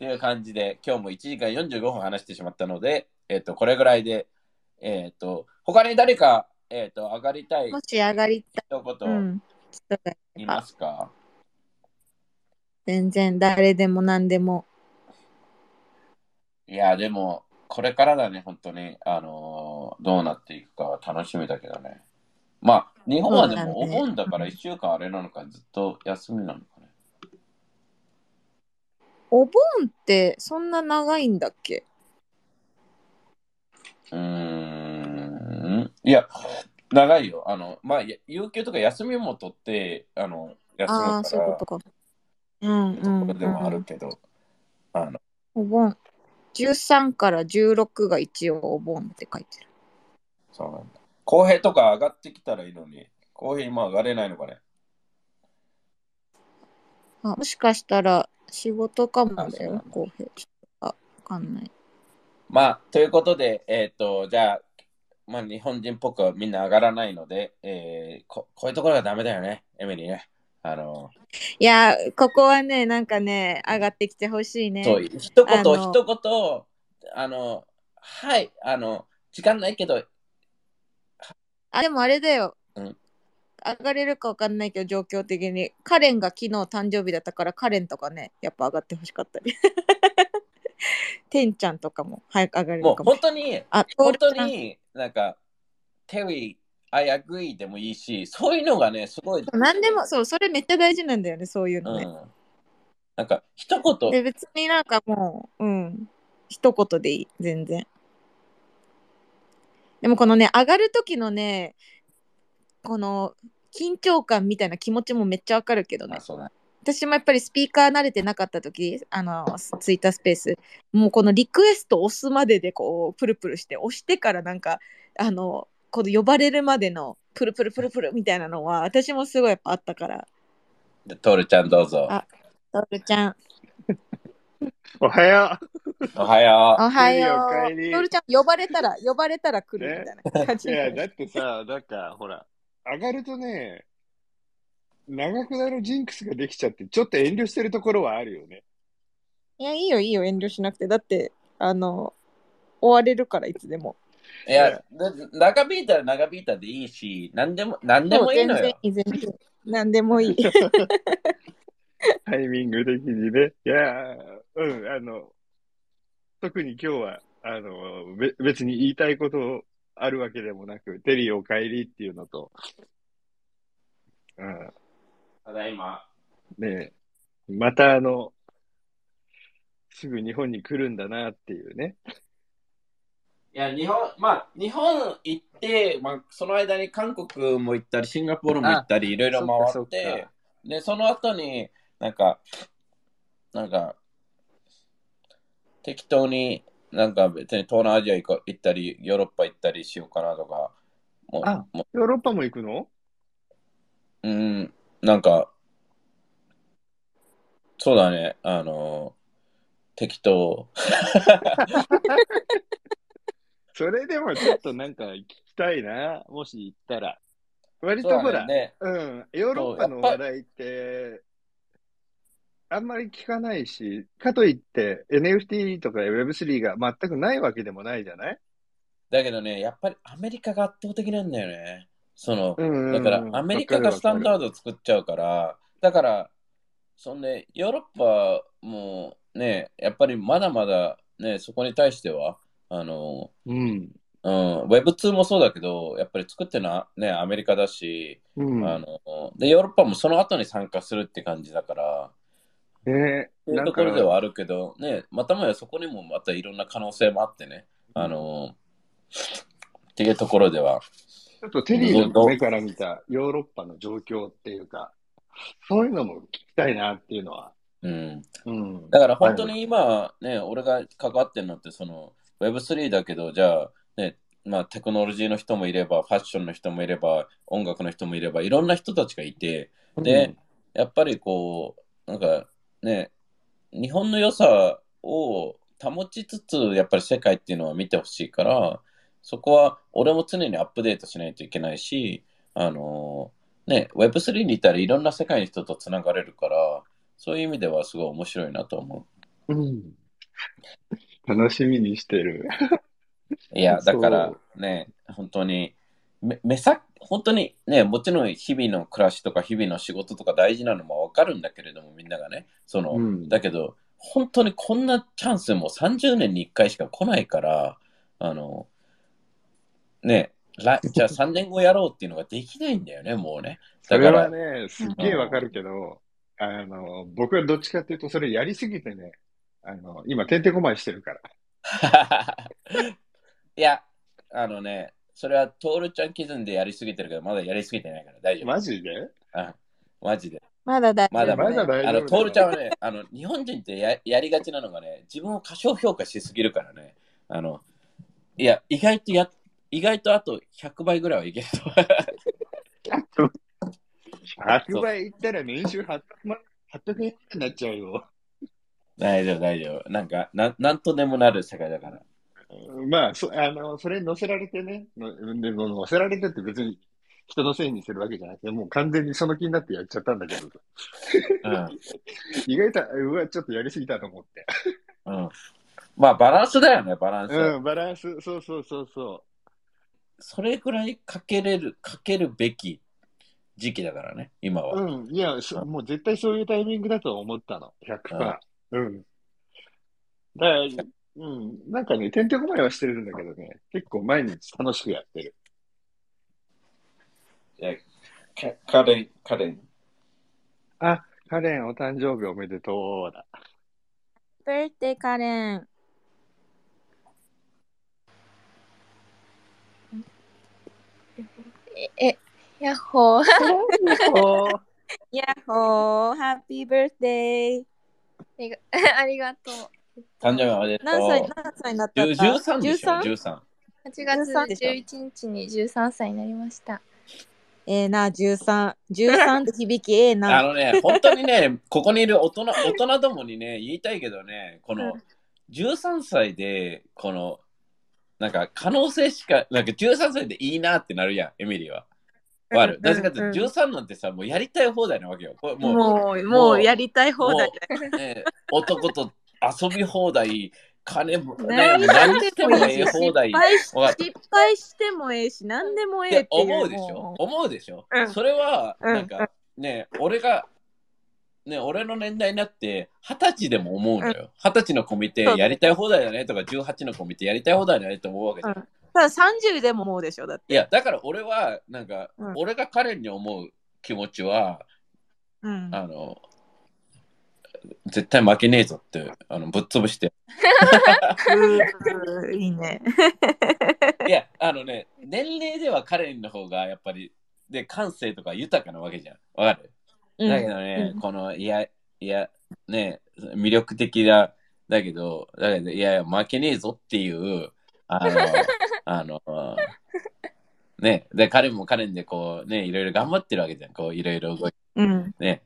という感じで、今日も1時間45分話してしまったので、えっ、と、これぐらいで、えっ、と、他に誰か、えっ、と、上がりたいもし上がりたい。一言うん。いますか、全然誰でも何でも。いや、でも、これからだね、本当に。あのーどうなっていくかは楽しみだけどね。まあ、日本はでもお盆だから1週間あれなのか、ずっと休みなの。お盆ってそんな長いんだっけ？うーん。いや、長いよ。あの、まあ、や有給とか休みも取って、あの、休むああ、からそういうこと、か。うんとうん、ころでもあうん。るけど、あの、お盆。13から16が一応お盆って書いてる。そうなんだ。公平とか上がってきたらいいのに、公平今上がれないのかね。あもしかしたら仕事かもだよあそうなんだ、公平。ちょっとわかんない。まあ、ということで、えっ、と、じゃあ、まあ、日本人っぽくはみんな上がらないので、えーこ、こういうところがダメだよね、エミリーね。あの、いや、ここはね、なんかね、上がってきてほしいね。そう、一言、一言、あの、はい、あの、時間ないけど、あ、でもあれだよ。うん上がれるかわかんないけど、状況的に。カレンが昨日誕生日だったから、カレンとかね、やっぱ上がってほしかったり。てんちゃんとかも早く上がれもうるかもしれない。本当に、あ、本当になんか、テリー、I agree でもいいし、そういうのがね、すごい、何でも、そう、それめっちゃ大事なんだよね、そういうのね。うん。なんか、一言、で、別になんかもう、うん、一言でいい、全然。でもこのね、上がる時のね、この緊張感みたいな気持ちもめっちゃわかるけどねあ、。そうだ。私もやっぱりスピーカー慣れてなかった時あのツイッタースペースもうこのリクエスト押すまででこうプルプルして押してからなんかあのこの呼ばれるまでのプルプルプルプルみたいなのは私もすごいやっぱあったからでトールちゃんどうぞ。あトールちゃんおはよおはよおはようトールちゃん呼ばれたら呼ばれたら来るみたいな感う。じいや、だってさ、なんか、ほら、上がるとね、長くなるジンクスができちゃって、ちょっと遠慮してるところはあるよね。いやいいよいいよ遠慮しなくてだってあの終われるからいつでもいや、だ長引いたら長引いたでいいし、何でも、何でもいいのよ。全然いい全然何でもいい タイミング的にね。いや、うん、あの、特に今日は、あの、べ別に言いたいことあるわけでもなく、テリーお帰りっていうのと、うん、ただいま。ねえ、またあの、すぐ日本に来るんだなっていうね。いや、日本、まあ、日本行って、まあ、その間に韓国も行ったり、シンガポールも行ったり、いろいろ回ってか、で、その後に、なんか、なんか、適当に、なんか別に東南アジア行ったり、ヨーロッパ行ったりしようかなとか、もう、あもヨーロッパも行くの？う、うん、なんか、そうだね、あの、適当。それでもちょっとなんか聞きたいな、もし行ったら。割とほら、ね。うん、ヨーロッパの話題って、あんまり聞かないし、かといって NFT とか Web3 が全くないわけでもないじゃない？だけどね、やっぱりアメリカが圧倒的なんだよね。その、うんうんうんだからアメリカがスタンダード。ドを作っちゃうから、だから、そんで、ヨーロッパもね、やっぱりまだまだね、そこに対しては、あの、うん。うん、Web2 もそうだけど、やっぱり作ってるのはね、アメリカだし、うん。あの、で、ヨーロッパもその後に参加するって感じだから、ねそういうところではあるけど、ね、またもやそこにもまたいろんな可能性もあってね、あの、っていうところでは、ちょっとテリーの目から見たヨーロッパの状況っていうか、そういうのも聞きたいなっていうのは。うん。うん。だから本当に今ね、俺が関わってるのってその Web3 だけど、じゃあね、まあテクノロジーの人もいれば、ファッションの人もいれば、音楽の人もいれば、いろんな人たちがいて、で、やっぱりこう、なんかね、日本の良さを保ちつつ、やっぱり世界っていうのは見てほしいから、そこは俺も常にアップデートしないといけないし、あのね、Web3 にいたらいろんな世界の人とつながれるから、そういう意味ではすごい面白いなと思う。うん。楽しみにしてる。いや、だからね、本当に、め目先、本当にね、もちろん日々の暮らしとか日々の仕事とか大事なのもわかるんだけれども、みんながね、その、うんだけど、本当にこんなチャンスも30年に1回しか来ないから、あの、ね、来 じゃあ3年後やろうっていうのができないんだよね、もうね。それだからはね、すっげえわかるけど、あの、僕はどっちかっていうと、それやりすぎてね、あの、今、てんてこまいしてるから。いや、あのね、それはトールちゃん基準でやりすぎてるけど、まだやりすぎてないから大丈夫。マジで？あマジで。まだ大丈夫。まだまだ大丈夫あの、トールちゃんはね、あの、日本人ってややりがちなのがね、自分を過小評価しすぎるからね、あの、いや、意外とや、意外とあと100倍ぐらいはいけると。100倍いったら年収800万、800円になっちゃうよ。大丈夫、大丈夫。なんか、なんなんとでもなる世界だから。まあ、そ、あの、それに乗せられてね、のでも乗せられてって別に人のせいにするわけじゃなくて、もう完全にその気になってやっちゃったんだけど、うん。意外と、うわ、ちょっとやりすぎたと思って。うん。まあ、バランスだよね、バランス。うん、バランス、そうそうそうそそれぐらいかけれる、かけるべき時期だからね、今う。は。うん、いや、そもう絶対そういうタイミングだと思ったの、100%。うん。だから、うん、なんかね、てんてこまいはしてるんだけどね、結構毎日楽しくやってる。かカレン、カレン。あ、カレンお誕生日おめでとうだ。birthday カレン。え、えやっほー。やっほー、ハッピーバースデー。ありがとう。誕生日おめでとう。何歳、何歳になった10 13でしょ？13? 13。8月13でしょ11日に13歳になりました。ええな、13。13って響きええあな。のね、本当にね、ここにいる大人、大人どもにね、言いたいけどね、この13歳で、この、なんか可能性しか、なんか13歳でいいなってなるやん、エミリーは。わかる？うんなぜかってうん13なんてさ、もうやりたい放題なわけよ。これもう、もう、もうやりたい放題。ね、男と遊び放題、金も、ね、何何してもええ放題。失敗してもええし、何でもええって。思うでしょも思うでしょ、うんそれは、うんなんか、ね、俺が、ね、俺の年代になって、二十歳でも思うのよ。二十歳のコミテそうやりたい放題だねとか、18のコミテやりたい放題だねと思うわけじゃん。うんただ30でも思うでしょ、だって。いや、だから俺は、なんか、うん俺が彼に思う気持ちは、うん。あの、絶対負けねえぞって、あのぶっ潰して。いいね。いや、あのね、年齢では彼の方がやっぱり、で、感性とか豊かなわけじゃん。わかる？だけどね、うんこの、いや、いや、ね、魅力的だ、だけど、だけど、いやいや、負けねえぞっていう、あの、あの、ね、で、彼も彼でこう、ね、いろいろ頑張ってるわけじゃん。こう、いろいろ動いてうん。ね。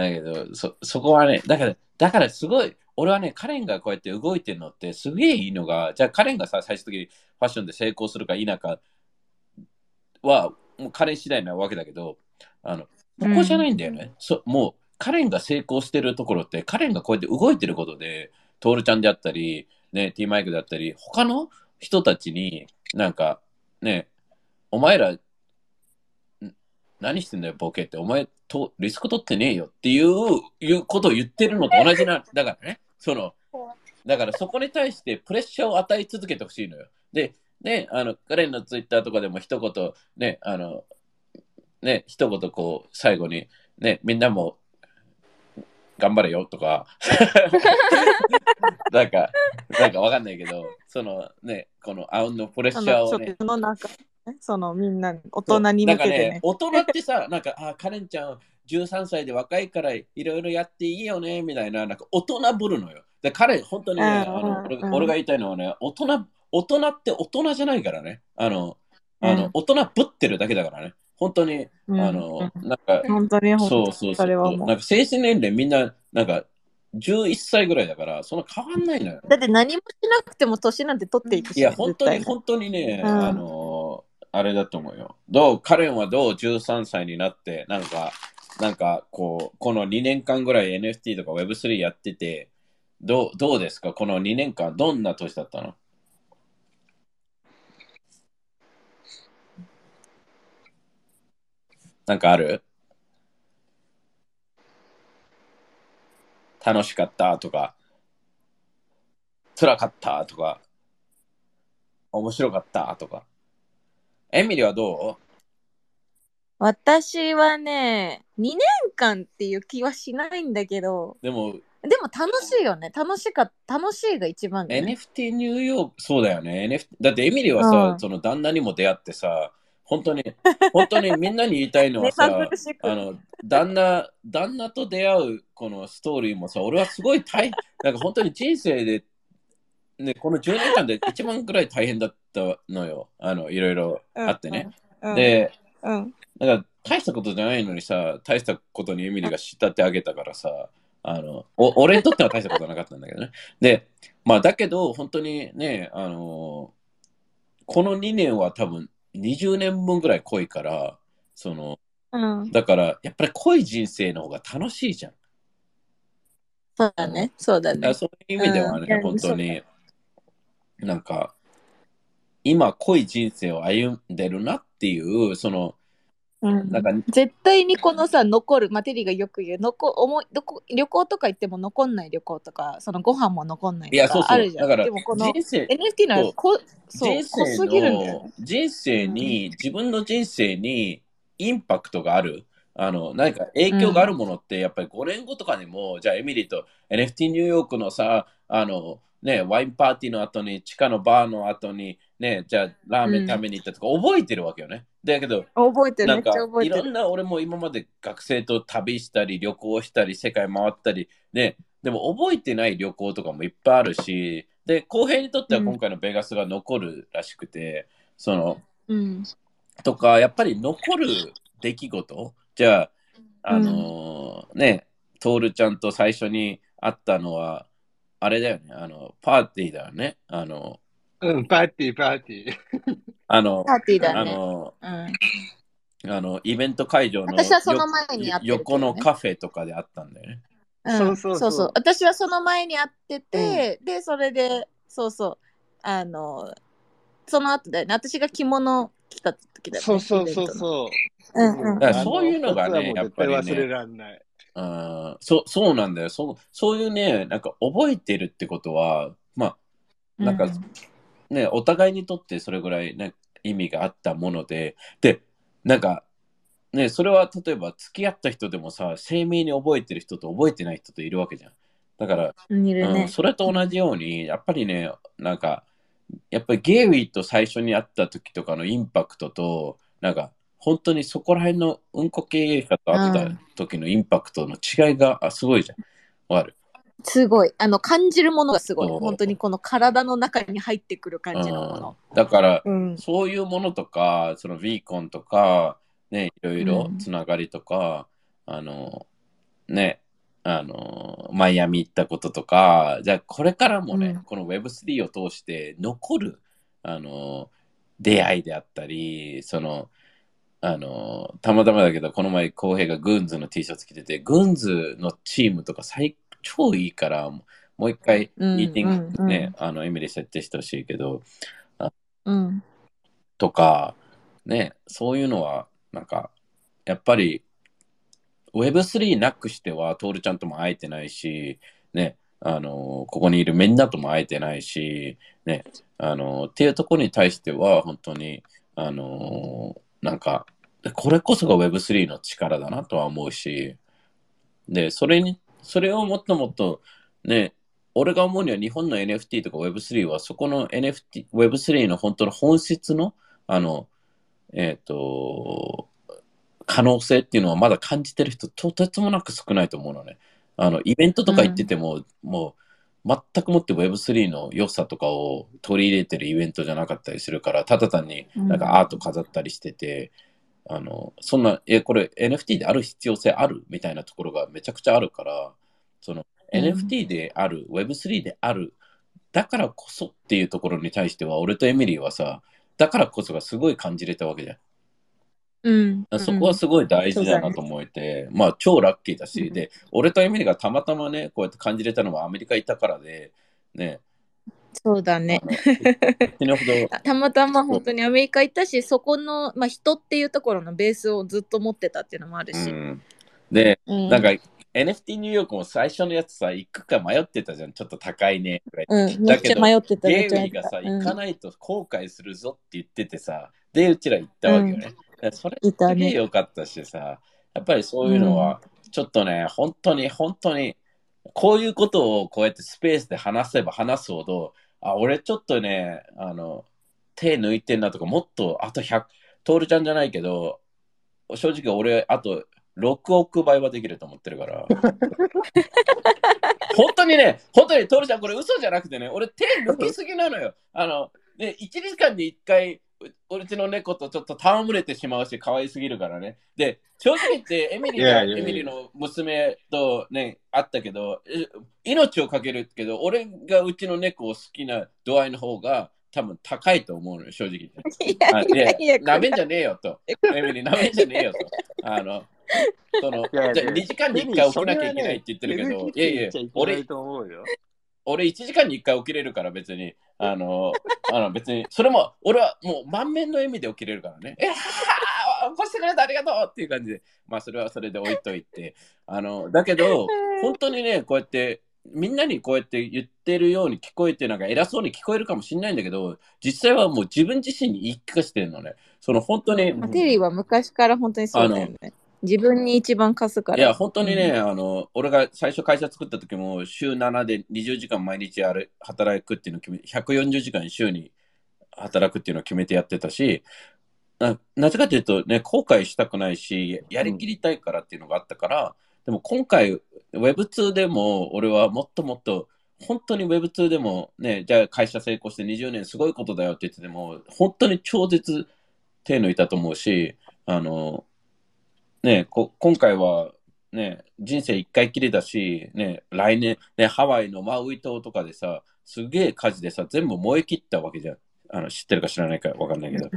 だけど、そ、そこはね、だから、だからすごい、俺はね、カレンがこうやって動いてるのってすげえいいのが、じゃあカレンがさ、最終的にファッションで成功するか否かは、もうカレン次第なわけだけど、あの、ここじゃないんだよね。そもう、カレンが成功してるところって、カレンがこうやって動いてることで、トールちゃんであったり、ね、T マイクだったり、他の人たちに、なんか、ね、お前ら、ん何してんだよ、ボケって、お前とリスク取ってねえよ。っていう、いうことを言ってるのと同じな、だからね、その、だからそこに対してプレッシャーを与え続けてほしいのよ。で、ね、あの、カレンのツイッターとかでも一言、ね、あの、ね、一言こう、最後に、ね、みんなも、頑張れよとか、なんか、なんかわかんないけど、そのね、このあうんのプレッそシャーをね、のそのそのみんな大人に向けてなんかね。大人ってさ、なんか、あ、カレンちゃん13歳で若いからいろいろやっていいよね、みたいな、なんか大人ぶるのよ。で、彼、本当にね、うんあの俺うん俺が言いたいのはね、大人、大人って大人じゃないからね。あの、あの、うん大人ぶってるだけだからね。本当に、うんあの、なんか、本当に本当にそうそうそれはもうなんか精神年齢みんな、なんか、11歳ぐらいだから、そんな変わんないのよ。だって何もしなくても年なんて取っていくし。いや、本当に、本当にね、うんあのーあれだと思うよ。どう、カレンはどう13歳になって、なんか、なんか、こう、この2年間ぐらい NFT とか Web3 やってて、どうどうですか？この2年間、どんな年だったの？なんかある？楽しかったとか、辛かったとか、面白かったとか。エミリはど私はね、2年間っていう気はしないんだけど、うでも、でも楽しいよね。楽しか楽しいが一番だよね。NFT ニューヨーク、そうだよね。NFT、だってエミリはさ、うんその旦那にも出会ってさ、本当に、本当にみんなに言いたいのは 目さ、あの、旦那、旦那と出会うこのストーリーもさ、俺はすごい大、なんか本当に人生で、ね、この10年間で一番くらい大変だったのよ。あの、いろいろあってね。うん、で、うん、だから大したことじゃないのにさ、大したことにエミリが仕立て上げたからさ、あの、お俺にとっては大したことなかったんだけどね。で、まあだけど、本当にね、あのこの2年は多分20年分ぐらい濃いから、その、うん。だからやっぱり濃い人生の方が楽しいじゃん。そうだね。そうだね。そういう意味ではね、うん本当に、なんか、今濃い人生を歩んでるなっていう、その、うん。なんか、絶対にこのさ残るマテリがよく言う残思いどこ旅行とか行っても残んない旅行とかそのご飯も残んないいや、そうそう。とかあるじゃん。だから、でもこの NFT のはこそう人生濃すぎるんだよ。人生に、自分の人生にインパクトがある。あの、何か影響があるものって、やっぱり5年後とかにも、じゃあエミリーと NFT ニューヨークのさ、あの、ね、ワインパーティーの後に、地下のバーの後に、ね、じゃあラーメン食べに行ったとか、覚えてるわけよね。だけど、覚えてる。めっなんかちゃ覚えてる。いろんな俺も今まで学生と旅したり旅行したり世界回ったりねでも覚えてない旅行とかもいっぱいあるしで公平にとっては今回のベガスが残るらしくて、そのうん。とかやっぱり残る出来事じゃああのーねトールちゃんと最初に会ったのはあれだよねあのパーティーだよね。あのうん、パーティー、パーティー。あのパーティーだあねのうん。あのイベント会場の私はその前に会ってるけどね。横のカフェとかであったんだよね。うん。そうそうそう。そう私はその前に会ってて、でそれでそうそう。あのその後だよね。私が着物着た時だよねそうそうそうう。そう。うんうん。だからそういうのがねあ二つはもう絶対忘れらんない。うん。そそうなんだよ。そう。そういうね、なんか覚えてるってことは、まあなんかね、お互いにとってそれぐらい、ね、意味があったもので、で、なんか、ね、それは例えば付き合った人でもさ、鮮明に覚えてる人と覚えてない人といるわけじゃん。だから、ねうん、それと同じように、やっぱりね、なんか、やっぱりゲイリーと最初に会った時とかのインパクトと、なんか、本当にそこら辺のうんこ経営者と会った時のインパクトの違いがあすごいじゃん。わかる？すごい。あの感じるものがすごい。本当にこの体の中に入ってくる感じのもの。うん。だから、うん。そういうものとか、そのビーコンとか、ね、いろいろうん。つながりとか、あの、ね、あの、マイアミ行ったこととか、じゃあこれからもね、うん。この Web3 を通して残る、あの、出会いであったり、その、あの、たまたまだけど、この前、浩平がグーンズの T シャツ着てて、グーンズのチームとか最超いいから、もう一回、うんミーティングうんね、あの、エミリー設定してほしいけど、うん。とか、ね、そういうのは、なんか、やっぱり、Web3 なくしては、トールちゃんとも会えてないし、ね、あの、ここにいるみんなとも会えてないし、ね、あの、っていうところに対しては、本当に、あの、なんか、これこそが Web3 の力だなとは思うし、で、それに、それをもっともっと、ね、俺が思うには日本の NFT とか Web3 はそこの NFT、Web3 の本当の本質の、あの、えっ、と、可能性っていうのはまだ感じてる人ととてもなく少ないと思うのね。あの、イベントとか行ってても、もう、全くもって Web3 の良さとかを取り入れてるイベントじゃなかったりするから、ただ単になんかアート飾ったりしてて、あの、そんな、え、これ NFT である必要性あるみたいなところがめちゃくちゃあるから、その、うん NFT である、Web3 である、だからこそっていうところに対しては、俺とエミリーはさ、だからこそがすごい感じれたわけじゃん。うん。そこはすごい大事だなと思えて、まあ超ラッキーだし、うんで、俺とエミリがたまたまね、こうやって感じれたのはアメリカ行ったからで、ね、そうだね。たまたま本当にアメリカ行ったし、そこの、まあ、人っていうところのベースをずっと持ってたっていうのもあるし。うん、で、うんなんか NFT ニューヨークも最初のやつさ、行くか迷ってたじゃん、ちょっと高いね。うん、めっちゃ迷ってた。ゲめっちゃ迷ってたイリーがさ、うん行かないと後悔するぞって言っててさ、で、うちら行ったわけよね。だからそれすげえね。良かったしさ、やっぱりそういうのは、ちょっとね、本当に、本当に、こういうことをこうやってスペースで話せば話すほど、あ、俺ちょっとね、あの、手抜いてんなとか、もっと、あと100、トールちゃんじゃないけど、正直俺、あと6億倍はできると思ってるから。本当にね、本当にトールちゃん、これ嘘じゃなくてね、俺手抜きすぎなのよ。あの、ね、1時間に1回、ううちの猫とちょっと戯れてしまうし、可愛すぎるからね。で、正直言って、エミリーがエミリーの娘とね、会ったけど、え命をかけるけど、俺がうちの猫を好きな度合いの方が多分高いと思うのよ、正直。いやあいやいや、なめんじゃねえよと。エミリー、なめんじゃねえよと。あの、その、いやいやじゃあ2時間に1回起きなきゃいけないって言ってるけど、いやいや、俺俺、と思うよ。俺1時間に1回起きれるから別に、あの、あの別に、それも、俺はもう満面の笑みで起きれるからね。えは起こしてくれてありがとうっていう感じで、まあそれはそれで置いといて、あの、だけど、本当にね、こうやって、みんなにこうやって言ってるように聞こえて、なんか偉そうに聞こえるかもしれないんだけど、実際はもう自分自身に言い聞かせてるのね。その本当に、まあテリーは昔から本当にそうだよね。自分に一番貸すから。いや、本当にね、あの、俺が最初会社作った時も、週7で20時間毎日ある働くっていうのを決め、140時間週に働くっていうのを決めてやってたし、ななぜかというとね、後悔したくないし、やりきりたいからっていうのがあったから、でも今回、Web2 でも、俺はもっともっと、本当に Web2 でもね、じゃあ会社成功して20年すごいことだよって言ってても、本当に超絶手抜いたと思うし、あの、ね、こ今回は、ね、人生一回きりだし、ね、来年、ね、ハワイのマウイ島とかでさ、すげえ火事でさ、全部燃え切ったわけじゃん。あの知ってるか知らないかわかんないけど、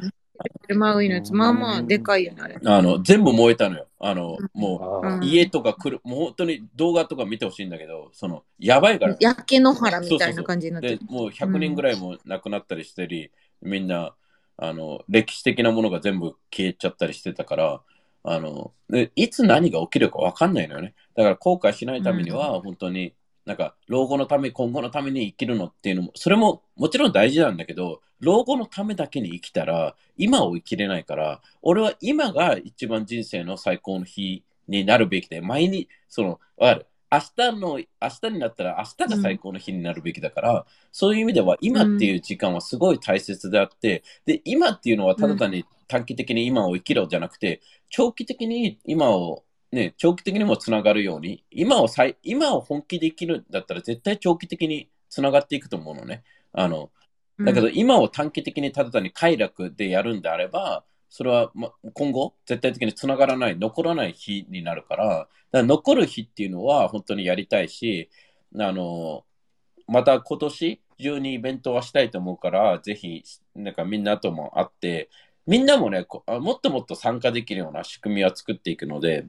マウイのやつ、まあまあでかいよね、あれ。あの全部燃えたのよ。あの、もあうんう、家とか来る、もう本当に動画とか見てほしいんだけど、その、やばいから。焼け野原みたいな感じになってる。、でもう100人ぐらいも亡くなったりしてり、みんな、あの、歴史的なものが全部消えちゃったりしてたから、あの、でいつ何が起きるか分かんないのよね。だから後悔しないためには、本当に、なんか、老後のため、今後のために生きるのっていうのも、それももちろん大事なんだけど、老後のためだけに生きたら、今を生きれないから、俺は今が一番人生の最高の日になるべきで、毎日、その、わかる？明日の、明日になったら明日が最高の日になるべきだから、そういう意味では今っていう時間はすごい大切であって、で、今っていうのはただ単に短期的に今を生きろじゃなくて、長期的に今を、ね、長期的にもつながるように、今をさい今を本気で生きるんだったら絶対長期的につながっていくと思うのね。あの、だけど今を短期的にただ単に快楽でやるんであれば、それはま今後絶対的につながらない、残らない日になるから、だから残る日っていうのは本当にやりたいし、あの、また今年中にイベントはしたいと思うから、ぜひ、なんかみんなとも会って、みんなもね、こもっともっと参加できるような仕組みは作っていくので、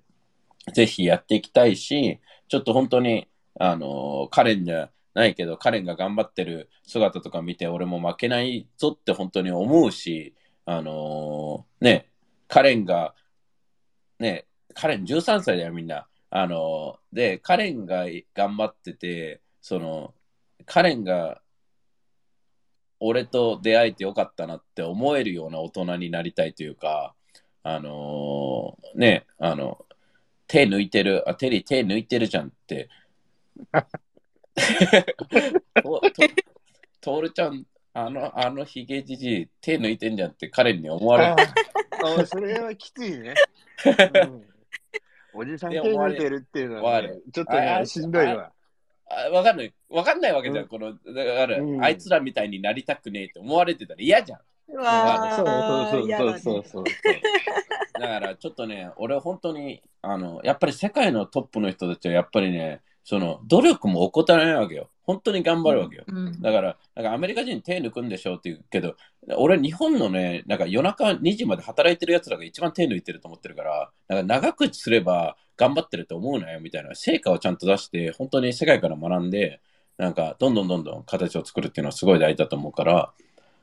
ぜひやっていきたいし、ちょっと本当に、あの、カレンじゃないけど、カレンが頑張ってる姿とか見て、俺も負けないぞって本当に思うし、あのね、カレンが、ね、カレン13歳だよ、みんな。あので、カレンが頑張ってて、その、カレンが、俺と出会えてよかったなって思えるような大人になりたいというか、あのね、あの、手抜いてる、あ、テリー手抜いてるじゃんって。ととトールちゃん、あの、あのヒゲじじい、手抜いてんじゃんって彼に思われる。ああそれはきついね。うんおじさん手抜いてるっていうのは、ねちょっとね、あしんどいわ。あわかんない。わかんないわけじゃん。うんこの、だから、うんあいつらみたいになりたくねえって思われてたら嫌じゃん。うわそうーそうそうそうそう。だから、ちょっとね、俺本当に、あの、やっぱり世界のトップの人たちはやっぱりね、その、努力も怠らないわけよ。本当に頑張るわけよ。うんだから、なんかアメリカ人手抜くんでしょって言うけど、俺、日本のね、なんか夜中2時まで働いてるやつらが一番手抜いてると思ってるから、なんか長くすれば頑張ってると思うなよみたいな、成果をちゃんと出して、本当に世界から学んで、なんかどんどんどんどん形を作るっていうのはすごい大事だと思うから、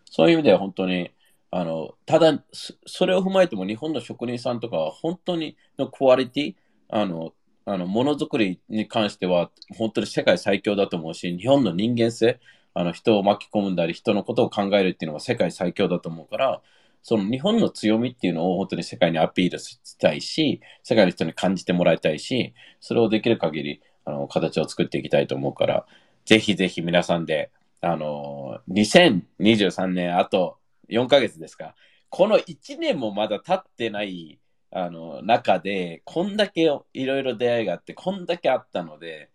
そういう意味では本当に、あの、ただ、そそれを踏まえても日本の職人さんとかは本当にのクオリティ、あの、あの、ものづくりに関しては本当に世界最強だと思うし、日本の人間性、あの人を巻き込んだり、人のことを考えるっていうのは世界最強だと思うから、その日本の強みっていうのを本当に世界にアピールしたいし、世界の人に感じてもらいたいし、それをできる限り、あの、形を作っていきたいと思うから、ぜひぜひ皆さんで、あの、2023年あと4ヶ月ですか。この1年もまだ経ってない、あの、中で、こんだけいろいろ出会いがあって、こんだけあったので、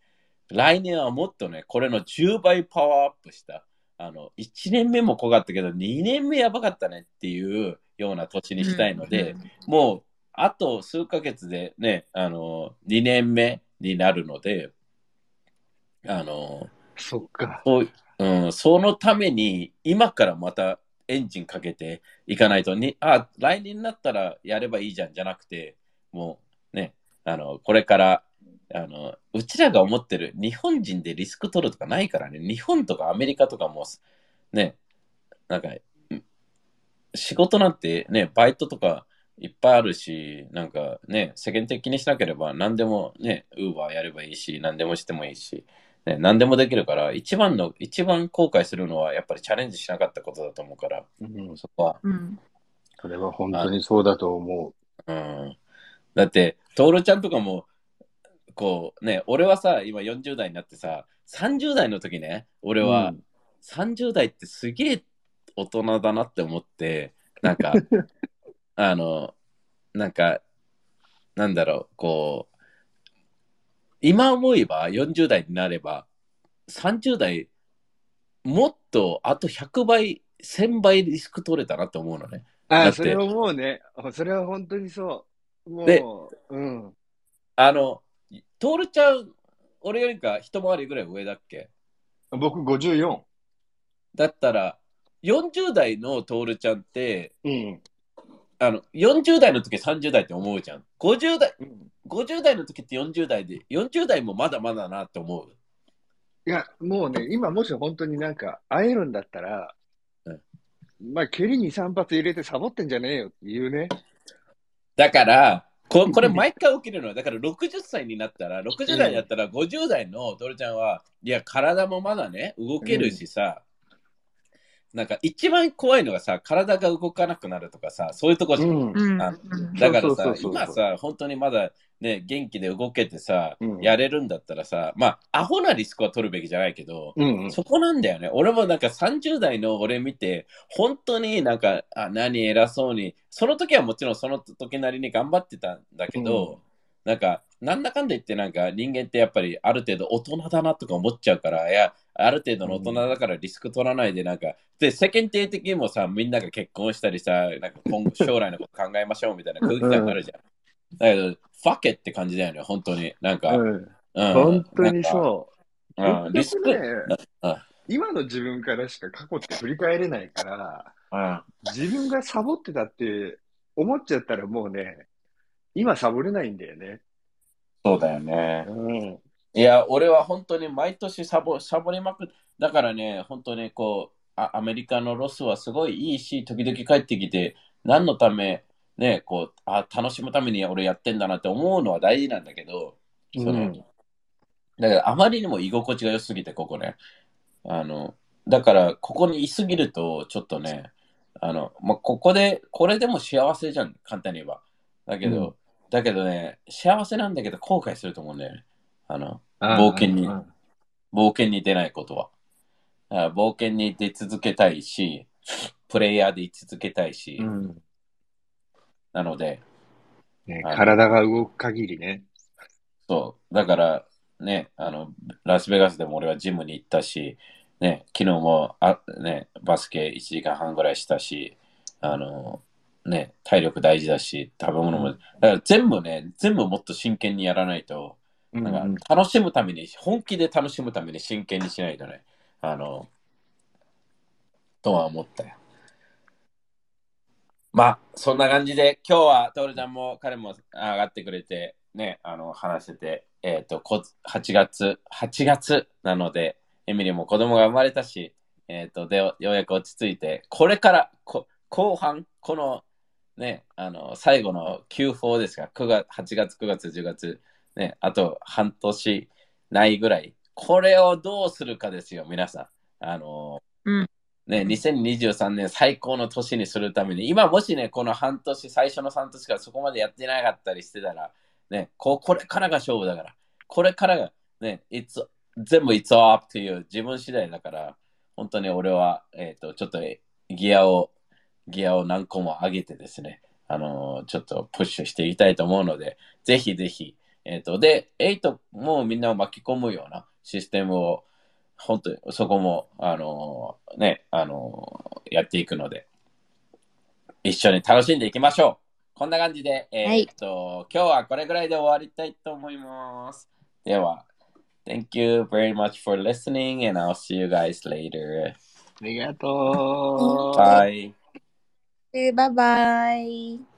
来年はもっとね、これの10倍パワーアップした。あの、1年目も濃かったけど、2年目やばかったねっていうような年にしたいので、もう、あと数ヶ月でね、あの、2年目になるので、あの、そっか。うん、そのために、今からまたエンジンかけていかないとに、あ、来年になったらやればいいじゃんじゃなくて、もうね、あの、これから、あの、うちらが思ってる日本人でリスク取るとかないからね、日本とかアメリカとかも、ね、なんか、仕事なんてね、バイトとかいっぱいあるし、なんかね、世間的にしなければ何でもね、ウーバーやればいいし、何でもしてもいいし、ね、何でもできるから、一番の、一番後悔するのはやっぱりチャレンジしなかったことだと思うから、うん、そこは。うん。それは本当にそうだと思うん。だって、トールちゃんとかも、こうね、俺はさ、今40代になってさ、30代の時ね、俺う。はうん30代ってすげえ大人だなって思って、なんか、あの、なんか、なんだろう、こう、今思えば40代になれば、30代、もっとあと100倍、1000倍リスク取れたなって思うのね。ああ、それは思うね。それは本当にそう。もでう、うん。あの、トールちゃん、俺よりか一回りぐらい上だっけ？僕54。だったら、40代のトールちゃんって、うん。あの、40代の時30代って思うじゃん。50代、うん50代の時って40代で、40代もまだまだなって思う？いや、もうね、今もし本当になんか会えるんだったら、うんまあ、蹴りに3発入れてサボってんじゃねえよって言うね。だから、こ これ毎回起きるの。だから60歳になったら、60代になったら50代のトールちゃんは、いや、体もまだね、動けるしさ、なんか一番怖いのがさ、体が動かなくなるとかさ、そういうとこじゃん。だからさ今さ、本当にまだね、元気で動けてさ、うんやれるんだったらさ、まあ、アホなリスクは取るべきじゃないけど、うん。そこなんだよね。俺もなんか30代の俺見て、本当になんか、あ、何偉そうに、その時はもちろんその時なりに頑張ってたんだけど、なんか、なんだかんだ言ってなんか人間ってやっぱりある程度大人だなとか思っちゃうから、いや、ある程度の大人だからリスク取らないでなんか、で、世間体的にもさ、みんなが結婚したりさ、なんか今後 将来のこと考えましょうみたいな空気感があるじゃん。だけど、ファケって感じだよね、本当に。なんか、うん。うん本当にそう。うん、リスク、今の自分からしか過去って振り返れないから、うん自分がサボってたって思っちゃったらもうね、今サボれないんだよね。そうだよね。うん。いや、俺は本当に毎年サボサボりまくっだからね、本当にこうあ、アメリカのロスはすごいいいし、時々帰ってきて、何のため、ね、こうあ、楽しむために俺やってんだなって思うのは大事なんだけど、その、うんだからあまりにも居心地が良すぎて、ここね。あの、だから、ここにいすぎると、ちょっとね、あの、まあ、ここで、これでも幸せじゃん、簡単に言えば。だけど、うんだけどね、幸せなんだけど後悔すると思うんだよね。あの、あ冒険にうん冒険に出ないことは。だから冒険に出続けたいし、プレイヤーで居続けたいし、うんなので、ねあの体が動く限りね。そう、だからね、あの、ラスベガスでも俺はジムに行ったし、ね、昨日もあ、ね、バスケ1時間半ぐらいしたし、あの、ね、体力大事だし、食べ物も、だから全部ね、全部もっと真剣にやらないと、うんなんか楽しむために、本気で楽しむために真剣にしないとね、あの、とは思ったよ。まあ、そんな感じで、今日はトールちゃんも彼も上がってくれて、ね、あの、話してて、えっ、と、こ8月、8月なので、エミリーも子供が生まれたし、えっ、と、で、ようやく落ち着いて、これから、こ後半、この、ね、あの、最後の Q4 ですが、9月、8月、9月、10月、ね、あと半年ないぐらい、これをどうするかですよ、皆さん。あの、うん。ね、2023年最高の年にするために、今もしね、この半年、最初の半年からそこまでやってなかったりしてたら、ね、ここれからが勝負だから、これからが、ね、it's, 全部 it's up っていう自分次第だから、本当に俺は、えっ、と、ちょっとギアを、ギアを何個も上げてですね、あのちょっとプッシュしていきたいと思うので、ぜひぜひ、えっ、と、で、8もみんなを巻き込むようなシステムを、本当にそこも、あのね、あのやっていくので、一緒に楽しんでいきましょう。こんな感じで、えーっと、今日はこれぐらいで終わりたいと思います。では、Thank you very much for listening and I'll see you guys later. ありがとう。Bye. バイバイ。